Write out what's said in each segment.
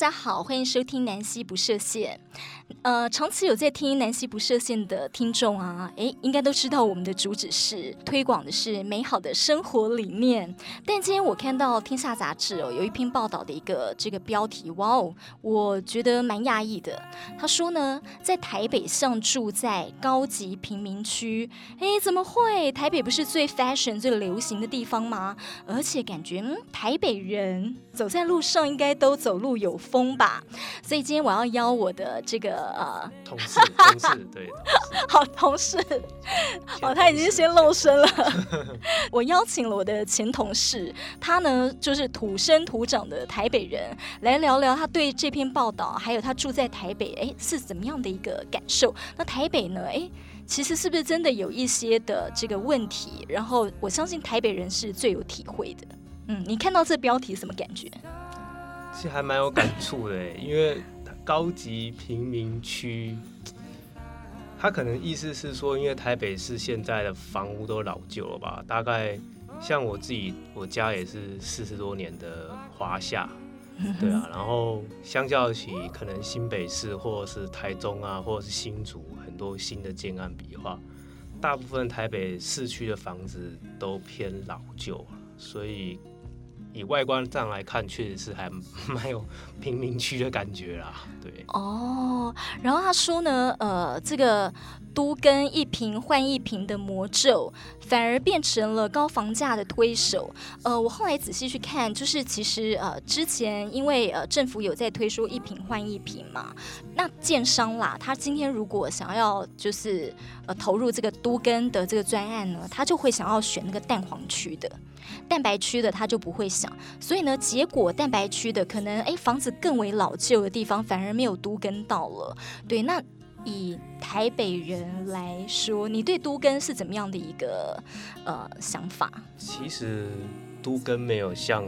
大家好，欢迎收听南希不设限。呃，长期有在听南溪不设限的听众啊，诶，应该都知道我们的主旨是推广的是美好的生活理念。但今天我看到《天下杂志》哦，有一篇报道的一个这个标题，哇哦，我觉得蛮讶异的。他说呢，在台北像住在高级贫民区，诶，怎么会？台北不是最 fashion 最流行的地方吗？而且感觉，嗯，台北人走在路上应该都走路有风吧？所以今天我要邀我的这个。呃，同事，同事，对，同事 好，同事，哦，他已经先露身了。我邀请了我的前同事，他呢就是土生土长的台北人，来聊聊他对这篇报道，还有他住在台北，哎，是怎么样的一个感受？那台北呢？哎，其实是不是真的有一些的这个问题？然后我相信台北人是最有体会的。嗯，你看到这标题什么感觉？其实还蛮有感触的，因为。高级贫民区，他可能意思是说，因为台北市现在的房屋都老旧了吧？大概像我自己，我家也是四十多年的华夏，对啊。然后相较起可能新北市或者是台中啊，或者是新竹很多新的建案比的话，大部分台北市区的房子都偏老旧，所以。以外观上来看，确实是还 蛮有贫民区的感觉啦。对哦，然后他说呢，呃，这个都跟一瓶换一瓶的魔咒，反而变成了高房价的推手。呃，我后来仔细去看，就是其实呃之前因为呃政府有在推出一瓶换一瓶嘛，那建商啦，他今天如果想要就是呃投入这个都跟的这个专案呢，他就会想要选那个蛋黄区的。蛋白区的他就不会想，所以呢，结果蛋白区的可能哎房子更为老旧的地方反而没有都更到了。对，那以台北人来说，你对都更是怎么样的一个呃想法？其实都更没有像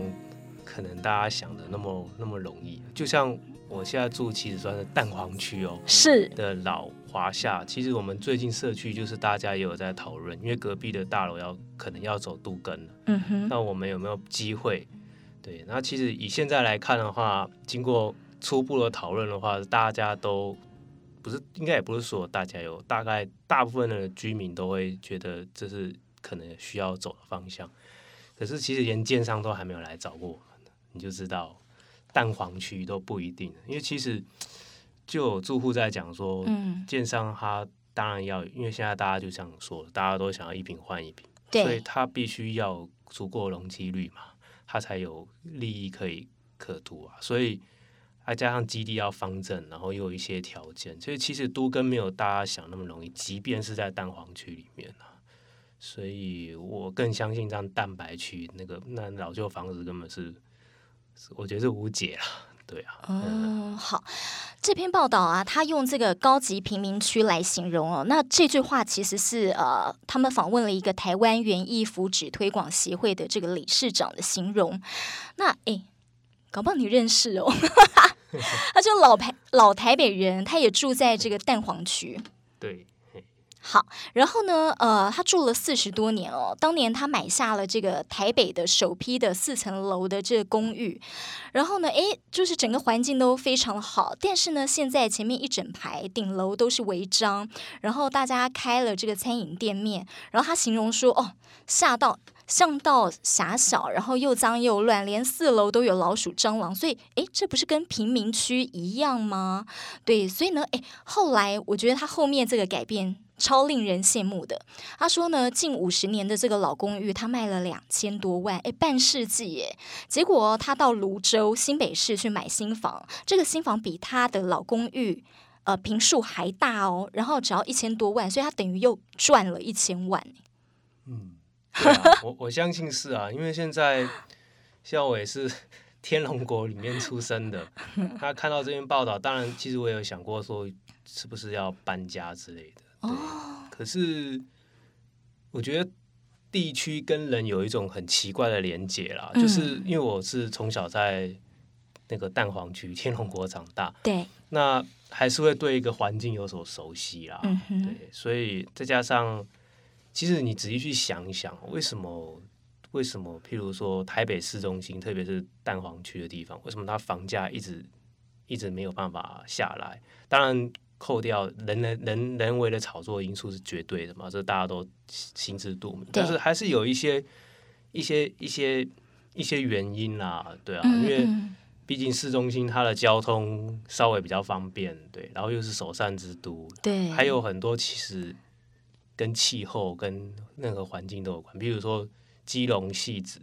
可能大家想的那么那么容易，就像我现在住其实算是蛋黄区哦，是的老。华夏，其实我们最近社区就是大家也有在讨论，因为隔壁的大楼要可能要走杜根了，嗯哼，那我们有没有机会？对，那其实以现在来看的话，经过初步的讨论的话，大家都不是，应该也不是说大家有，大概大部分的居民都会觉得这是可能需要走的方向。可是其实连建商都还没有来找过我们，你就知道蛋黄区都不一定，因为其实。就有住户在讲说，嗯，建商他当然要，因为现在大家就这样说，大家都想要一平换一平，所以他必须要足够容积率嘛，他才有利益可以可图啊。所以再加上基地要方正，然后又有一些条件，所以其实都跟没有大家想那么容易，即便是在蛋黄区里面啊。所以我更相信这样蛋白区那个那老旧房子根本是，我觉得是无解了。对啊，嗯，好，这篇报道啊，他用这个高级贫民区来形容哦。那这句话其实是呃，他们访问了一个台湾园艺福祉推广协会的这个理事长的形容。那哎，搞不好你认识哦，他就老台老台北人，他也住在这个蛋黄区。对。好，然后呢，呃，他住了四十多年哦。当年他买下了这个台北的首批的四层楼的这个公寓，然后呢，诶，就是整个环境都非常好。但是呢，现在前面一整排顶楼都是违章，然后大家开了这个餐饮店面，然后他形容说，哦，下到巷道狭小，然后又脏又乱，连四楼都有老鼠、蟑螂，所以，诶，这不是跟贫民区一样吗？对，所以呢，诶，后来我觉得他后面这个改变。超令人羡慕的。他说呢，近五十年的这个老公寓，他卖了两千多万，哎，半世纪耶。结果他到泸州新北市去买新房，这个新房比他的老公寓，呃，坪数还大哦。然后只要一千多万，所以他等于又赚了一千万。嗯，我我相信是啊，因为现在像我也是天龙国里面出生的，他看到这篇报道，当然其实我也有想过说，是不是要搬家之类的。对，可是我觉得地区跟人有一种很奇怪的连结啦，嗯，就是因为我是从小在那个蛋黄区天龙国长大，对，那还是会对一个环境有所熟悉啦，嗯，对，所以再加上，其实你仔细去想一想，为什么为什么？譬如说台北市中心，特别是蛋黄区的地方，为什么它房价一直一直没有办法下来？当然，扣掉人人人人为的炒作因素是绝对的嘛，这大家都心知肚明。但是还是有一些一些一些一些原因啦，对啊，因为毕竟市中心它的交通稍微比较方便，对，然后又是首善之都，对，还有很多其实。跟气候跟任何环境都有关，比如说基隆汐止，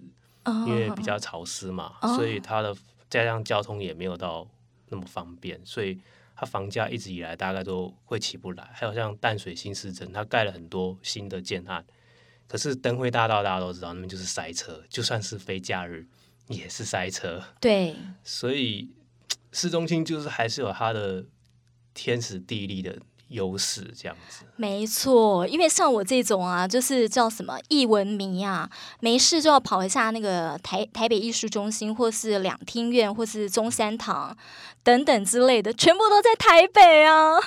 因为比较潮湿嘛，oh. 所以它的加上交通也没有到那么方便，所以它房价一直以来大概都会起不来。还有像淡水新市镇，它盖了很多新的建案，可是灯会大道大家都知道，那边就是塞车，就算是非假日也是塞车。对，所以市中心就是还是有它的天时地利的。优势这样子，没错，因为像我这种啊，就是叫什么艺文迷啊，没事就要跑一下那个台台北艺术中心，或是两厅院，或是中山堂等等之类的，全部都在台北啊，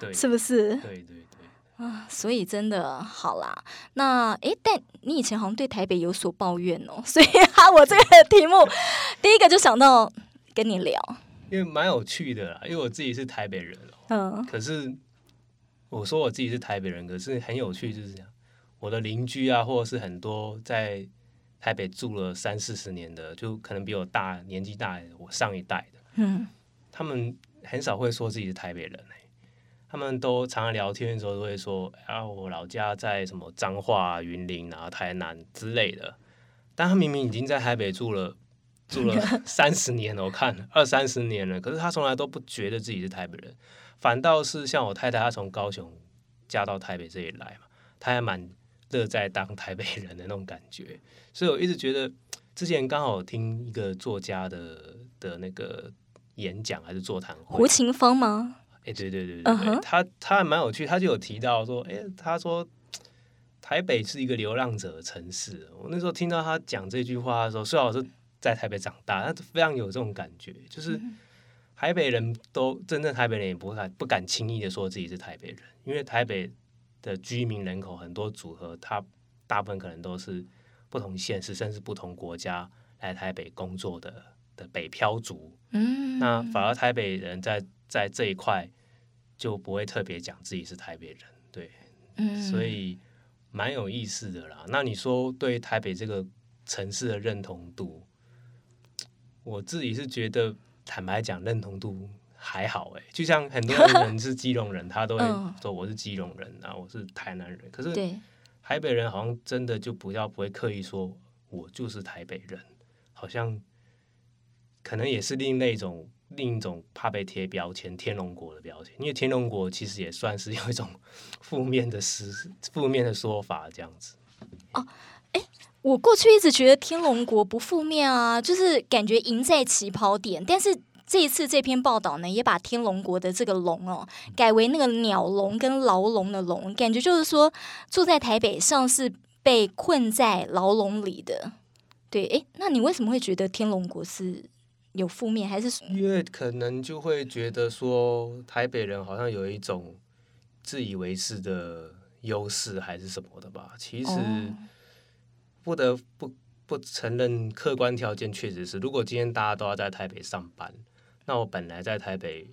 对，是不是？对对对，啊，所以真的好啦。那诶，但你以前好像对台北有所抱怨哦，所以哈，我这个题目 第一个就想到跟你聊，因为蛮有趣的啦，因为我自己是台北人哦，嗯，可是。我说我自己是台北人，可是很有趣，就是这样。我的邻居啊，或者是很多在台北住了三四十年的，就可能比我大年纪大，我上一代的，嗯，他们很少会说自己是台北人，他们都常常聊天的时候都会说啊，我老家在什么彰化、云林啊、台南之类的。但他明明已经在台北住了住了 三十年了，我看二三十年了，可是他从来都不觉得自己是台北人。反倒是像我太太，她从高雄嫁到台北这里来嘛，她还蛮乐在当台北人的那种感觉，所以我一直觉得，之前刚好听一个作家的的那个演讲还是座谈会，胡晴芳吗？哎、欸，对对对对对，uh huh. 他他还蛮有趣，他就有提到说，哎、欸，他说台北是一个流浪者的城市。我那时候听到他讲这句话的时候，虽然我是在台北长大，他非常有这种感觉，就是。嗯台北人都真正台北人也不敢不敢轻易的说自己是台北人，因为台北的居民人口很多组合，他大部分可能都是不同县市甚至不同国家来台北工作的的北漂族。嗯，那反而台北人在在这一块就不会特别讲自己是台北人，对，嗯，所以蛮有意思的啦。那你说对台北这个城市的认同度，我自己是觉得。坦白讲，认同度还好哎，就像很多人是基隆人，他都会说我是基隆人啊，我是台南人。可是台北人好像真的就不要不会刻意说我就是台北人，好像可能也是另类一种另一种怕被贴标签天龙国的标签，因为天龙国其实也算是有一种 负面的事负面的说法这样子。哦，哎。我过去一直觉得天龙国不负面啊，就是感觉赢在起跑点。但是这一次这篇报道呢，也把天龙国的这个龙哦，改为那个鸟笼跟牢笼的笼，感觉就是说住在台北像是被困在牢笼里的。对，诶，那你为什么会觉得天龙国是有负面，还是？因为可能就会觉得说台北人好像有一种自以为是的优势，还是什么的吧？其实。哦不得不不承认，客观条件确实是，如果今天大家都要在台北上班，那我本来在台北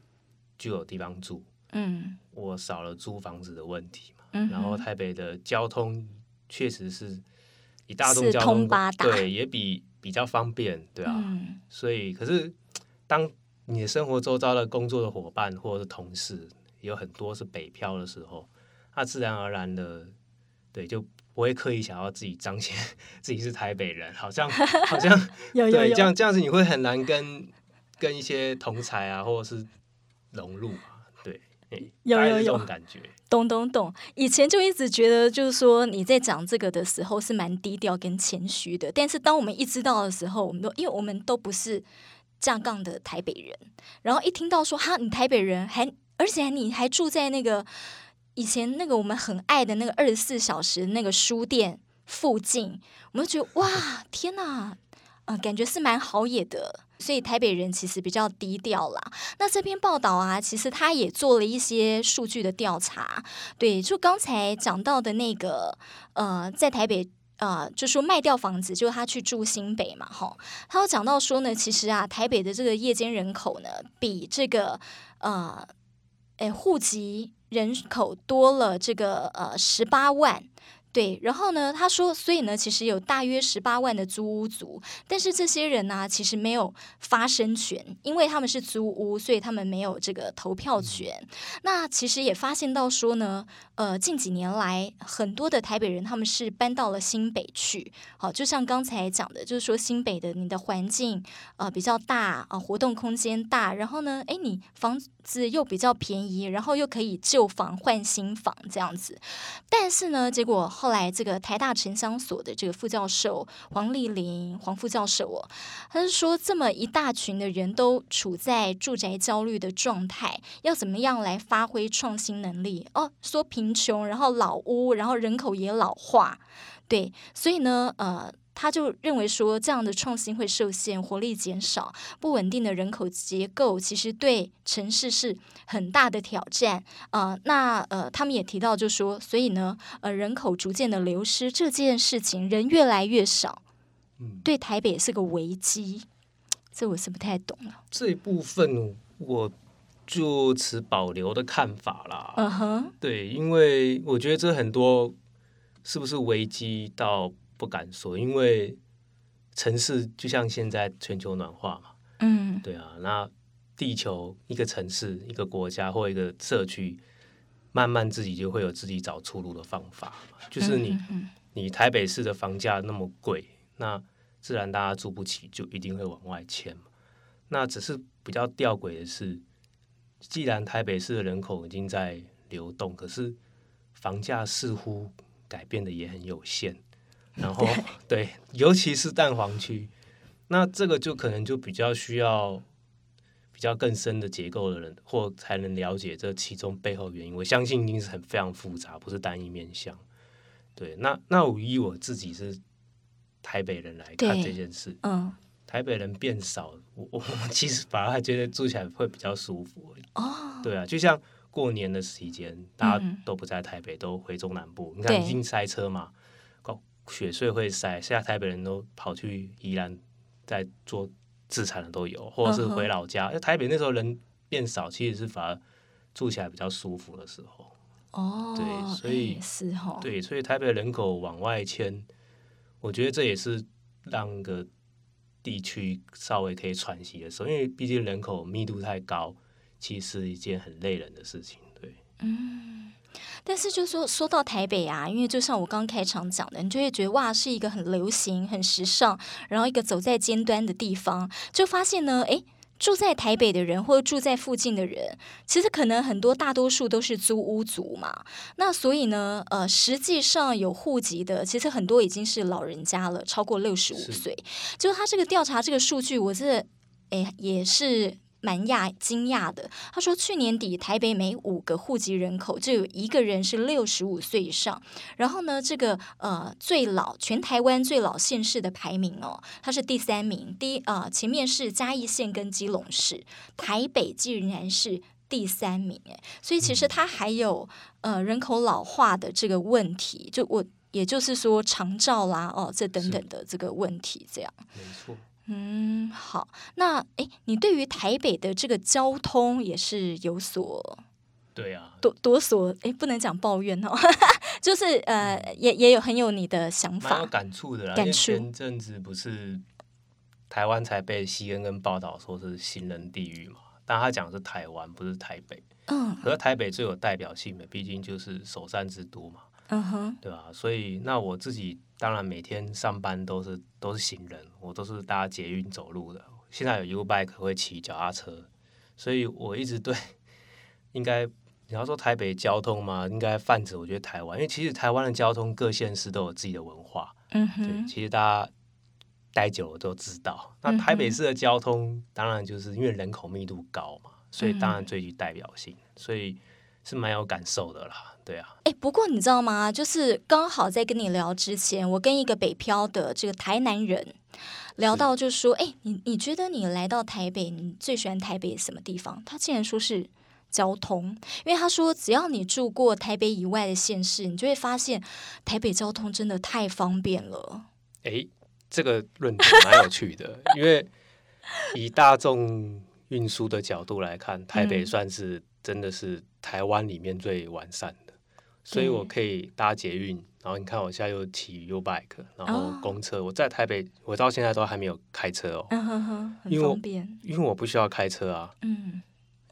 就有地方住，嗯，我少了租房子的问题嘛，嗯，然后台北的交通确实是一大众交通对也比比较方便，对啊，嗯，所以可是当你的生活周遭的工作的伙伴或者是同事有很多是北漂的时候，他自然而然的对就。不会刻意想要自己彰显 自己是台北人，好像 好像 有有有对这样这样子，你会很难跟跟一些同才啊，或者是融入嘛，对，有有有这种感觉，懂懂懂。以前就一直觉得，就是说你在讲这个的时候是蛮低调跟谦虚的，但是当我们一知道的时候，我们都因为我们都不是架杠的台北人，然后一听到说哈，你台北人还而且你还住在那个。以前那个我们很爱的那个二十四小时那个书店附近，我们就觉得哇，天哪，呃，感觉是蛮好野的。所以台北人其实比较低调啦。那这篇报道啊，其实他也做了一些数据的调查。对，就刚才讲到的那个，呃，在台北呃，就说卖掉房子，就他去住新北嘛，哈，他有讲到说呢，其实啊，台北的这个夜间人口呢，比这个呃，诶，户籍人口多了这个呃十八万。对，然后呢，他说，所以呢，其实有大约十八万的租屋族，但是这些人呢、啊，其实没有发声权，因为他们是租屋，所以他们没有这个投票权。嗯、那其实也发现到说呢，呃，近几年来，很多的台北人他们是搬到了新北去。好，就像刚才讲的，就是说新北的你的环境呃比较大啊、呃，活动空间大，然后呢，哎，你房子又比较便宜，然后又可以旧房换新房这样子。但是呢，结果后后来这个台大城乡所的这个副教授黄丽玲黄副教授哦，他是说这么一大群的人都处在住宅焦虑的状态，要怎么样来发挥创新能力哦？说。贫穷，然后老屋，然后人口也老化，对，所以呢，呃，他就认为说这样的创新会受限，活力减少，不稳定的人口结构，其实对城市是很大的挑战啊、呃。那呃，他们也提到，就说，所以呢，呃，人口逐渐的流失这件事情，人越来越少，嗯，对台北也是个危机。这我是不太懂了。这一部分我。就持保留的看法啦。嗯哼、uh，huh. 对，因为我觉得这很多是不是危机倒不敢说，因为城市就像现在全球暖化嘛，嗯，对啊，那地球一个城市、一个国家或一个社区，慢慢自己就会有自己找出路的方法。就是你，uh. 你台北市的房价那么贵，那自然大家住不起，就一定会往外迁嘛。那只是比较吊诡的是。既然台北市的人口已经在流动，可是房价似乎改变的也很有限。然后，对，对，尤其是蛋黄区，那这个就可能就比较需要比较更深的结构的人，或才能了解这其中背后原因。我相信一定是很非常复杂，不是单一面向。对，那那我以我自己是台北人来看这件事，嗯。台北人变少，我我其实反而还觉得住起来会比较舒服。哦，对啊，就像过年的时间，大家都不在台北，都回中南部。嗯、你看，已经塞车嘛，对雪隧会塞，现在台北人都跑去宜兰在做自产的都有，或者是回老家。Uh. 台北那时候人变少，其实是反而住起来比较舒服的时候。哦，对，所以是哦，对，所以台北人口往外迁，我觉得这也是让个。地区稍微可以喘息的时候，因为毕竟人口密度太高，其实是一件很累人的事情。对，嗯，但是就说说到台北啊，因为就像我刚开场讲的，你就会觉得哇，是一个很流行、很时尚，然后一个走在尖端的地方，就发现呢，诶。住在台北的人，或者住在附近的人，其实可能很多大多数都是租屋族嘛。那所以呢，呃，实际上有户籍的，其实很多已经是老人家了，超过六十五岁。是就他这个调查这个数据，我这诶也是。蛮讶惊讶的，他说去年底台北每五个户籍人口就有一个人是六十五岁以上。然后呢，这个呃最老全台湾最老县市的排名哦，它是第三名，第一啊、呃、前面是嘉义县跟基隆市，台北竟然是第三名哎，所以其实它还有呃人口老化的这个问题，就我也就是说长照啦哦这等等的这个问题这样，没错。嗯，好，那哎，你对于台北的这个交通也是有所对啊，多多所哎，不能讲抱怨哦，就是呃，也也有很有你的想法，蛮有感触的啦。感触。前阵子不是台湾才被 CNN 报道说是行人地狱嘛？但他讲的是台湾，不是台北。嗯。可是台北最有代表性的，毕竟就是首善之都嘛。嗯哼。对吧？所以那我自己。当然，每天上班都是都是行人，我都是搭捷运走路的。现在有 U-Bike 会骑脚踏车，所以我一直对应该你要说台北交通嘛，应该泛指我觉得台湾，因为其实台湾的交通各县市都有自己的文化。嗯哼，对，其实大家待久了都知道。那台北市的交通，当然就是因为人口密度高嘛，所以当然最具代表性，所以是蛮有感受的啦。对啊，哎，不过你知道吗？就是刚好在跟你聊之前，我跟一个北漂的这个台南人聊到，就说，哎，你你觉得你来到台北，你最喜欢台北什么地方？他竟然说是交通，因为他说，只要你住过台北以外的县市，你就会发现台北交通真的太方便了。哎，这个论点蛮有趣的，因为以大众运输的角度来看，台北算是真的是台湾里面最完善所以我可以搭捷运。然后你看，我现在又骑 U bike，然后公车。Oh. 我在台北，我到现在都还没有开车哦，嗯哼哼，很方便。因为我不需要开车啊。嗯。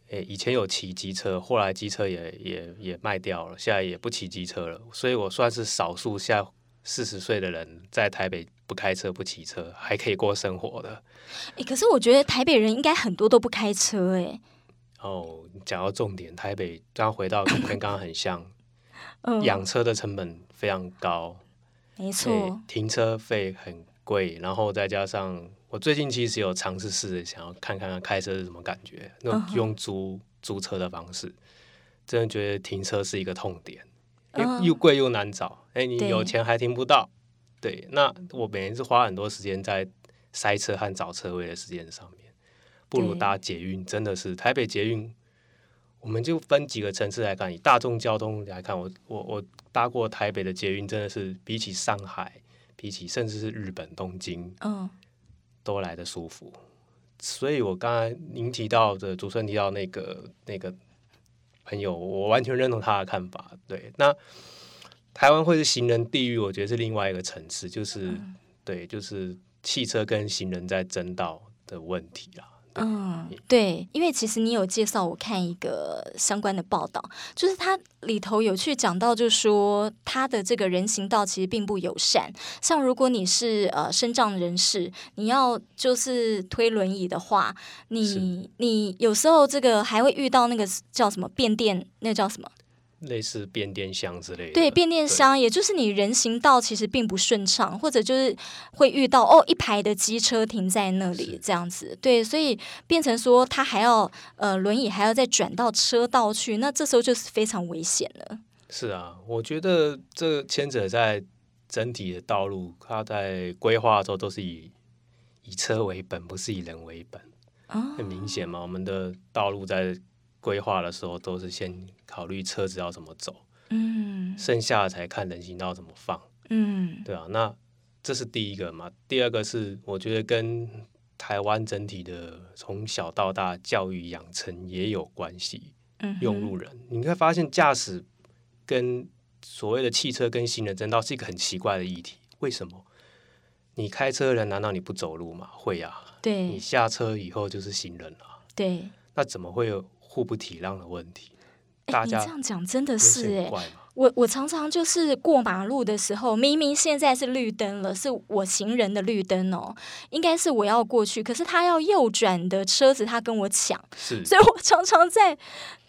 诶，以前有骑机车，后来机车也也也卖掉了，现在也不骑机车了。所以我算是少数下四十岁的人在台北不开车不骑车还可以过生活的。诶，可是我觉得台北人应该很多都不开车诶。哦，讲到重点，台北刚回到跟刚刚很像，养车的成本。非常高，没错，停车费很贵，然后再加上我最近其实有尝试试着想要看看开车是什么感觉，那用租租车的方式，真的觉得停车是一个痛点，又又贵又难找，哎，你有钱还停不到，对，那我每天是花很多时间在塞车和找车位的时间上面，不如搭捷运，真的是台北捷运。我们就分几个层次来看，以大众交通来看，我我我搭过台北的捷运，真的是比起上海，比起甚至是日本东京，嗯，都来的舒服。所以我刚才您提到的主持人提到那个那个朋友，我完全认同他的看法。对，那台湾会是行人地狱，我觉得是另外一个层次，就是、嗯、对，就是汽车跟行人在争道的问题啦。嗯，对，因为其实你有介绍我看一个相关的报道，就是它里头有去讲到，就是说它的这个人行道其实并不友善。像如果你是呃身障人士，你要就是推轮椅的话，你你有时候这个还会遇到那个叫什么变电，那个叫什么？类似变电箱之类的，对，变电箱，也就是你人行道其实并不顺畅，或者就是会遇到哦一排的机车停在那里这样子，对，所以变成说他还要呃轮椅还要再转到车道去，那这时候就是非常危险了。是啊，我觉得这牵扯在整体的道路，它在规划的时候都是以以车为本，不是以人为本，哦，很明显嘛，我们的道路在。规划的时候都是先考虑车子要怎么走，嗯，剩下的才看人行道怎么放，嗯，对啊，那这是第一个嘛。第二个是我觉得跟台湾整体的从小到大教育养成也有关系。嗯，用路人，你会发现驾驶跟所谓的汽车跟行人争道是一个很奇怪的议题。为什么？你开车的人难道你不走路吗？会啊，对，你下车以后就是行人了，对，那怎么会有？互不体谅的问题，大家你这样讲真的是哎，我我常常就是过马路的时候，明明现在是绿灯了，是我行人的绿灯哦，应该是我要过去，可是他要右转的车子，他跟我抢，是，所以我常常在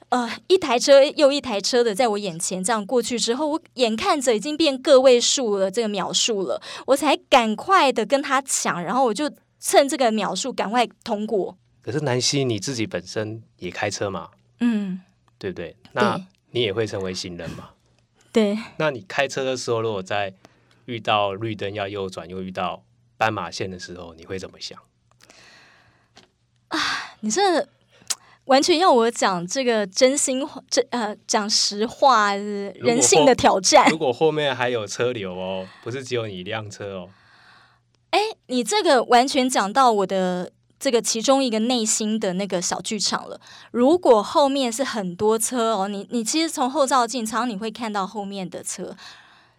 呃一台车又一台车的在我眼前这样过去之后，我眼看着已经变个位数了，这个秒数了，我才赶快的跟他抢，然后我就趁这个秒数赶快通过。可是南希你自己本身也开车嘛？嗯，对不对？那你也会成为行人嘛？对。那你开车的时候，如果在遇到绿灯要右转，又遇到斑马线的时候，你会怎么想？啊，你这完全要我讲这个真心话，这呃讲实话，人性的挑战。如果后面还有车流哦，不是只有你一辆车哦。哎，你这个完全讲到我的。这个其中一个内心的那个小剧场了。如果后面是很多车哦，你你其实从后照镜常常你会看到后面的车，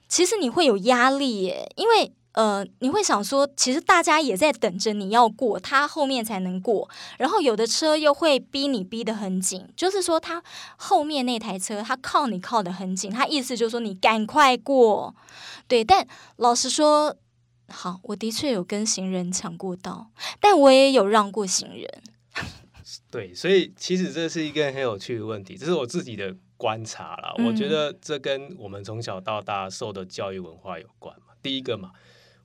其实你会有压力耶，因为呃，你会想说，其实大家也在等着你要过，他后面才能过。然后有的车又会逼你逼得很紧，就是说他后面那台车他靠你靠得很紧，他意思就是说你赶快过。对，但老实说。好，我的确有跟行人抢过道，但我也有让过行人。对，所以其实这是一个很有趣的问题，这是我自己的观察啦。嗯、我觉得这跟我们从小到大受的教育文化有关嘛。第一个嘛，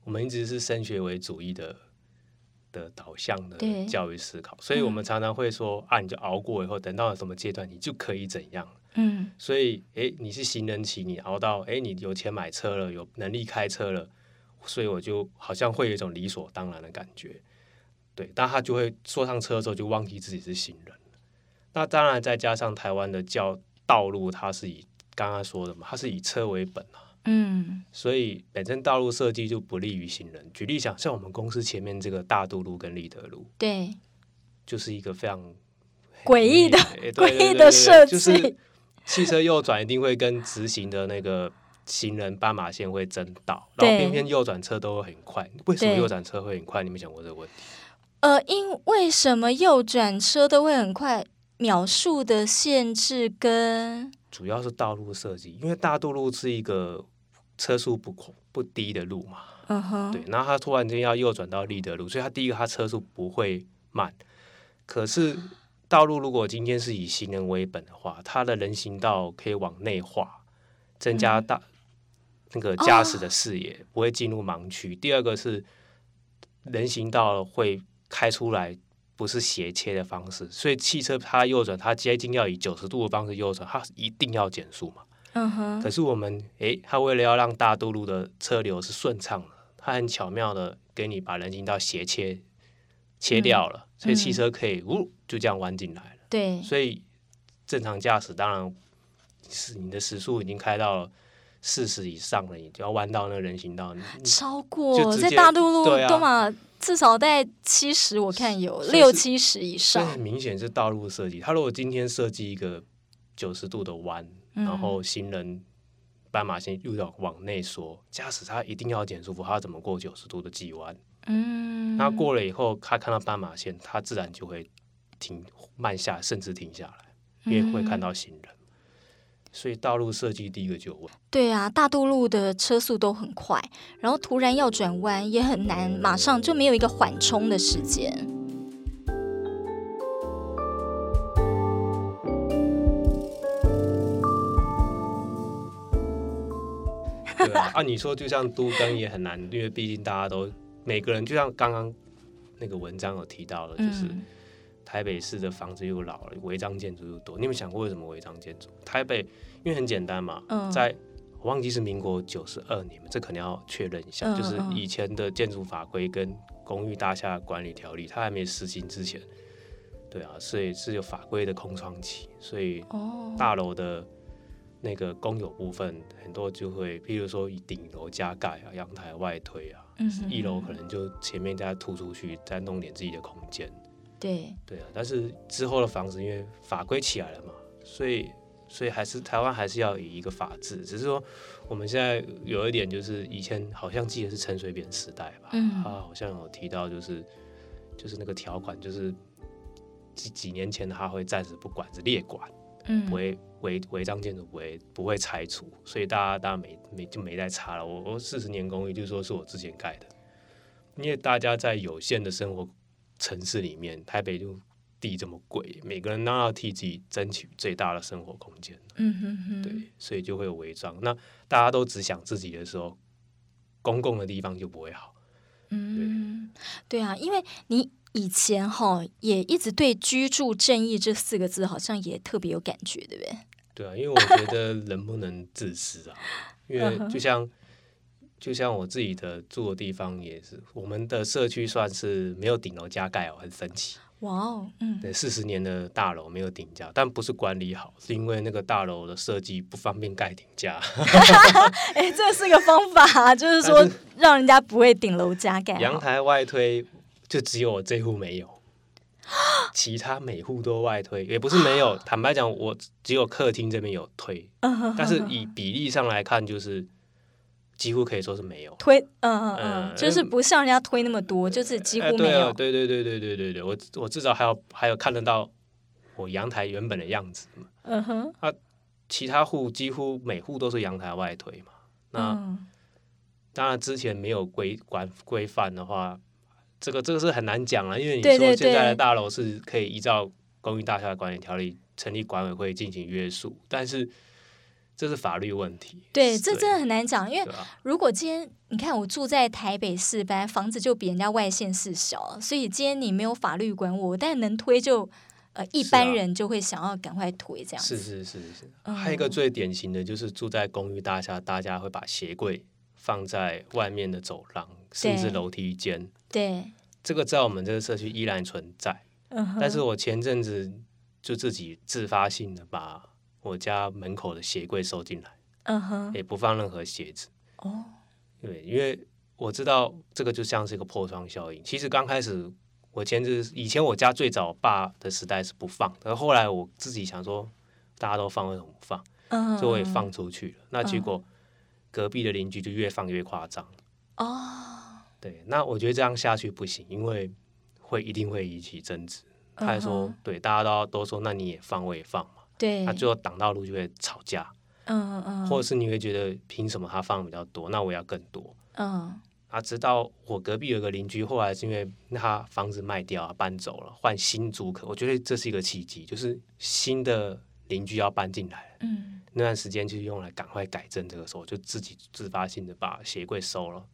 我们一直是升学为主义的的导向的教育思考，所以我们常常会说、嗯、啊，你就熬过以后，等到了什么阶段，你就可以怎样。嗯，所以诶，你是行人骑，你熬到诶，你有钱买车了，有能力开车了。所以我就好像会有一种理所当然的感觉，对，但他就会坐上车之后就忘记自己是行人。那当然再加上台湾的教道路，它是以刚刚说的嘛，它是以车为本啊。嗯，所以本身道路设计就不利于行人。举例讲，像我们公司前面这个大度路跟立德路，对，就是一个非常诡异的诡异的设计，就是汽车右转一定会跟直行的那个行人斑马线会争道，然后偏偏右转车都会很快。为什么右转车会很快？你们想过这个问题？呃，因为什么右转车都会很快？秒数的限制跟主要是道路设计，因为大渡路是一个。车速不不低的路嘛，uh huh. 对，然后他突然间要右转到立德路，所以他第一个他车速不会慢。可是道路如果今天是以行人为本的话，他的人行道可以往内化，增加大、嗯、那个驾驶的视野，oh. 不会进入盲区。第二个是人行道会开出来，不是斜切的方式，所以汽车它右转，它接近要以九十度的方式右转，它一定要减速嘛。嗯哼，可是我们诶，它为了要让大渡路的车流是顺畅的，它很巧妙的给你把人行道斜切切掉了，嗯、所以汽车可以呜就这样弯进来了。对，所以正常驾驶当然是你的时速已经开到了四十以上了，你就要弯到那个人行道，超过在大陆路多嘛，啊、至少在七十，我看有六七十以上。很明显是道路设计，他如果今天设计一个九十度的弯。然后行人斑马线又要往内缩，驾驶他一定要减速，他怎么过九十度的急弯？嗯，那过了以后，他看到斑马线，他自然就会停慢下，甚至停下来，因为会看到行人。嗯、所以道路设计第一个就问，对啊，大渡路的车速都很快，然后突然要转弯也很难，马上就没有一个缓冲的时间。对啊，按、啊、你说就像都更也很难，因为毕竟大家都每个人，就像刚刚那个文章有提到的，就是台北市的房子又老了，违章建筑又多。你有没有想过为什么违章建筑？台北因为很简单嘛，嗯、在我忘记是民国九十二年，这可能要确认一下，嗯、就是以前的建筑法规跟公寓大厦管理条例，它还没实行之前，对啊，所以是有法规的空窗期，所以大楼的。那个公有部分很多就会，譬如说以顶楼加盖啊，阳台外推啊，一楼可能就前面再突出去，再弄点自己的空间。对对啊，但是之后的房子因为法规起来了嘛，所以所以还是台湾还是要以一个法治，只是说我们现在有一点就是以前好像记得是陈水扁时代吧，嗯，他好像有提到就是就是那个条款就是几几年前他会暂时不管是列管。嗯，不会违违章建筑不会不会拆除，所以大家大家没没就没再查了。我我四十年公寓就说是我之前盖的，因为大家在有限的生活城市里面，台北就地这么贵，每个人都要替自己争取最大的生活空间。嗯哼哼，对，所以就会有违章。那大家都只想自己的时候，公共的地方就不会好。嗯，对，对啊，因为你。以前哈也一直对“居住正义”这四个字好像也特别有感觉，对不对？对啊，因为我觉得人不能自私啊。因为 就像就像我自己的住的地方也是，我们的社区算是没有顶楼加盖哦，很神奇。哇哦，嗯，对，四十年的大楼没有顶架，但不是管理好，是因为那个大楼的设计不方便盖顶加。哎，这是个方法，就是说让人家不会顶楼加盖。阳台外推。就只有我这户没有，其他每户都外推，也不是没有。坦白讲，我只有客厅这边有推，但是以比例上来看，就是几乎可以说是没有推。嗯嗯嗯，就是不像人家推那么多，就是几乎没有。对对对对对对对，我我至少还有还有看得到我阳台原本的样子嘛。嗯哼，啊，其他户几乎每户都是阳台外推嘛。那当然之前没有规管规范的话。这个这个是很难讲了，因为你说现在的大楼是可以依照公寓大厦管理条例成立管委会进行约束，但是这是法律问题。对，这真的很难讲，因为如果今天你看我住在台北市，本来房子就比人家外县市小，所以今天你没有法律管我，但能推就呃一般人就会想要赶快推这样子。是是是是，还有一个最典型的就是住在公寓大厦，大家会把鞋柜放在外面的走廊，甚至楼梯间。对，这个在我们这个社区依然存在。嗯。但是我前阵子就自己自发性的把我家门口的鞋柜收进来，嗯哼，也不放任何鞋子。哦，对，因为我知道这个就像是一个破窗效应。其实刚开始我前置以前我家最早爸的时代是不放，而后来我自己想说大家都放，为什么不放？嗯，就我也放出去了。那结果隔壁的邻居就越放越夸张。哦，对，那我觉得这样下去不行，因为会一定会引起争执。他还说，对，大家都都说，那你也放，我也放嘛。对，那最后挡道路就会吵架。嗯嗯，或者是你会觉得，凭什么他放比较多，那我要更多？嗯，啊，直到我隔壁有个邻居，后来是因为他房子卖掉啊，搬走了，换新租客。我觉得这是一个契机，就是新的邻居要搬进来。嗯，那段时间就是用来赶快改正这个时候，就自己自发性的把鞋柜收了。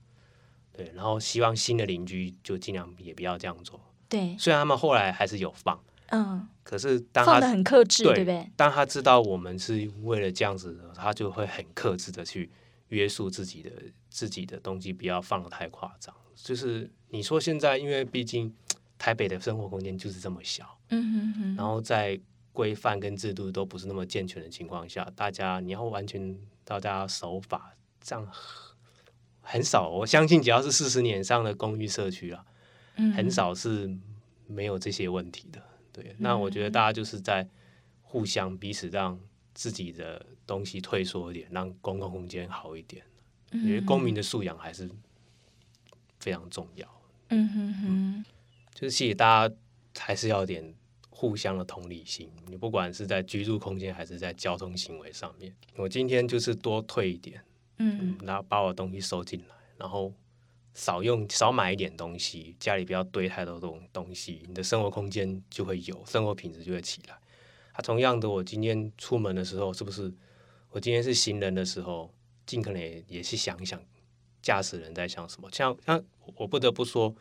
对，然后希望新的邻居就尽量也不要这样做。对，虽然他们后来还是有放，嗯，可是当他很克制，对，不对？当他知道我们是为了这样子的，他就会很克制的去约束自己的自己的东西，不要放的太夸张。就是你说现在，因为毕竟台北的生活空间就是这么小，嗯哼哼，然后在规范跟制度都不是那么健全的情况下，大家你要完全大家守法，这样很少。我相信只要是四十年以上的公寓社区啊。很少是没有这些问题的，对。那我觉得大家就是在互相彼此让自己的东西退缩一点，让公共空间好一点。因为公民的素养还是非常重要。嗯哼哼，就是其实大家还是要有点互相的同理心。你不管是在居住空间还是在交通行为上面，我今天就是多退一点，嗯，然后把我的东西收进来，然后。少用少买一点东西，家里不要堆太多这种东西，你的生活空间就会有，生活品质就会起来。啊，同样的，我今天出门的时候，是不是我今天是行人的时候，尽可能也也去想一想驾驶人在想什么。像像我不得不说，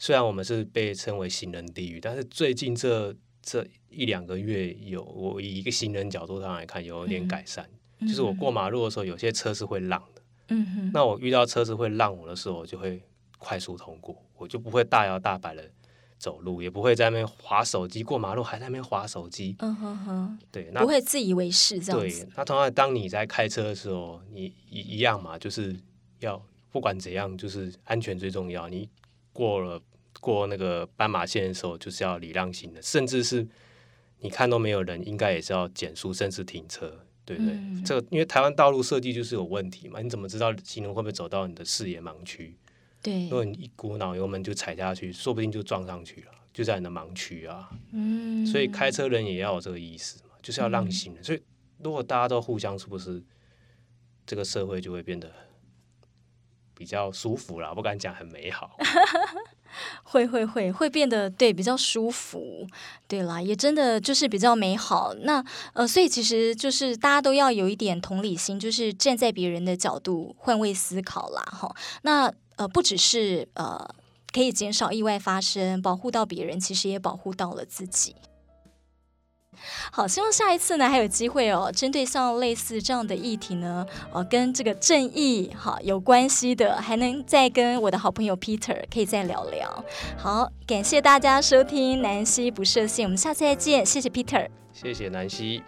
虽然我们是被称为行人地狱，但是最近这这一两个月有，我以一个行人角度上来看，有点改善。嗯、就是我过马路的时候，有些车是会让的。嗯哼，那我遇到车子会让我的时候，我就会快速通过，我就不会大摇大摆的走路，也不会在那边滑手机，过马路还在那边滑手机。嗯哼哼，对，那不会自以为是这样子。对，那同样，当你在开车的时候，你一一样嘛，就是要不管怎样，就是安全最重要。你过了过那个斑马线的时候，就是要礼让行人，甚至是你看都没有人，应该也是要减速，甚至停车。对对，嗯、这个因为台湾道路设计就是有问题嘛，你怎么知道行人会不会走到你的视野盲区？对，如果你一股脑油门就踩下去，说不定就撞上去了，就在你的盲区啊。嗯，所以开车人也要有这个意思嘛，就是要让行人。嗯、所以如果大家都互相，是不是这个社会就会变得比较舒服啦？不敢讲很美好。会会会会变得对比较舒服，对啦，也真的就是比较美好。那呃，所以其实就是大家都要有一点同理心，就是站在别人的角度换位思考啦，哈。那呃，不只是呃可以减少意外发生，保护到别人，其实也保护到了自己。好，希望下一次呢还有机会哦，针对像类似这样的议题呢，哦跟这个正义哈有关系的，还能再跟我的好朋友 Peter 可以再聊聊。好，感谢大家收听南希不设限，我们下次再见，谢谢 Peter，谢谢南希。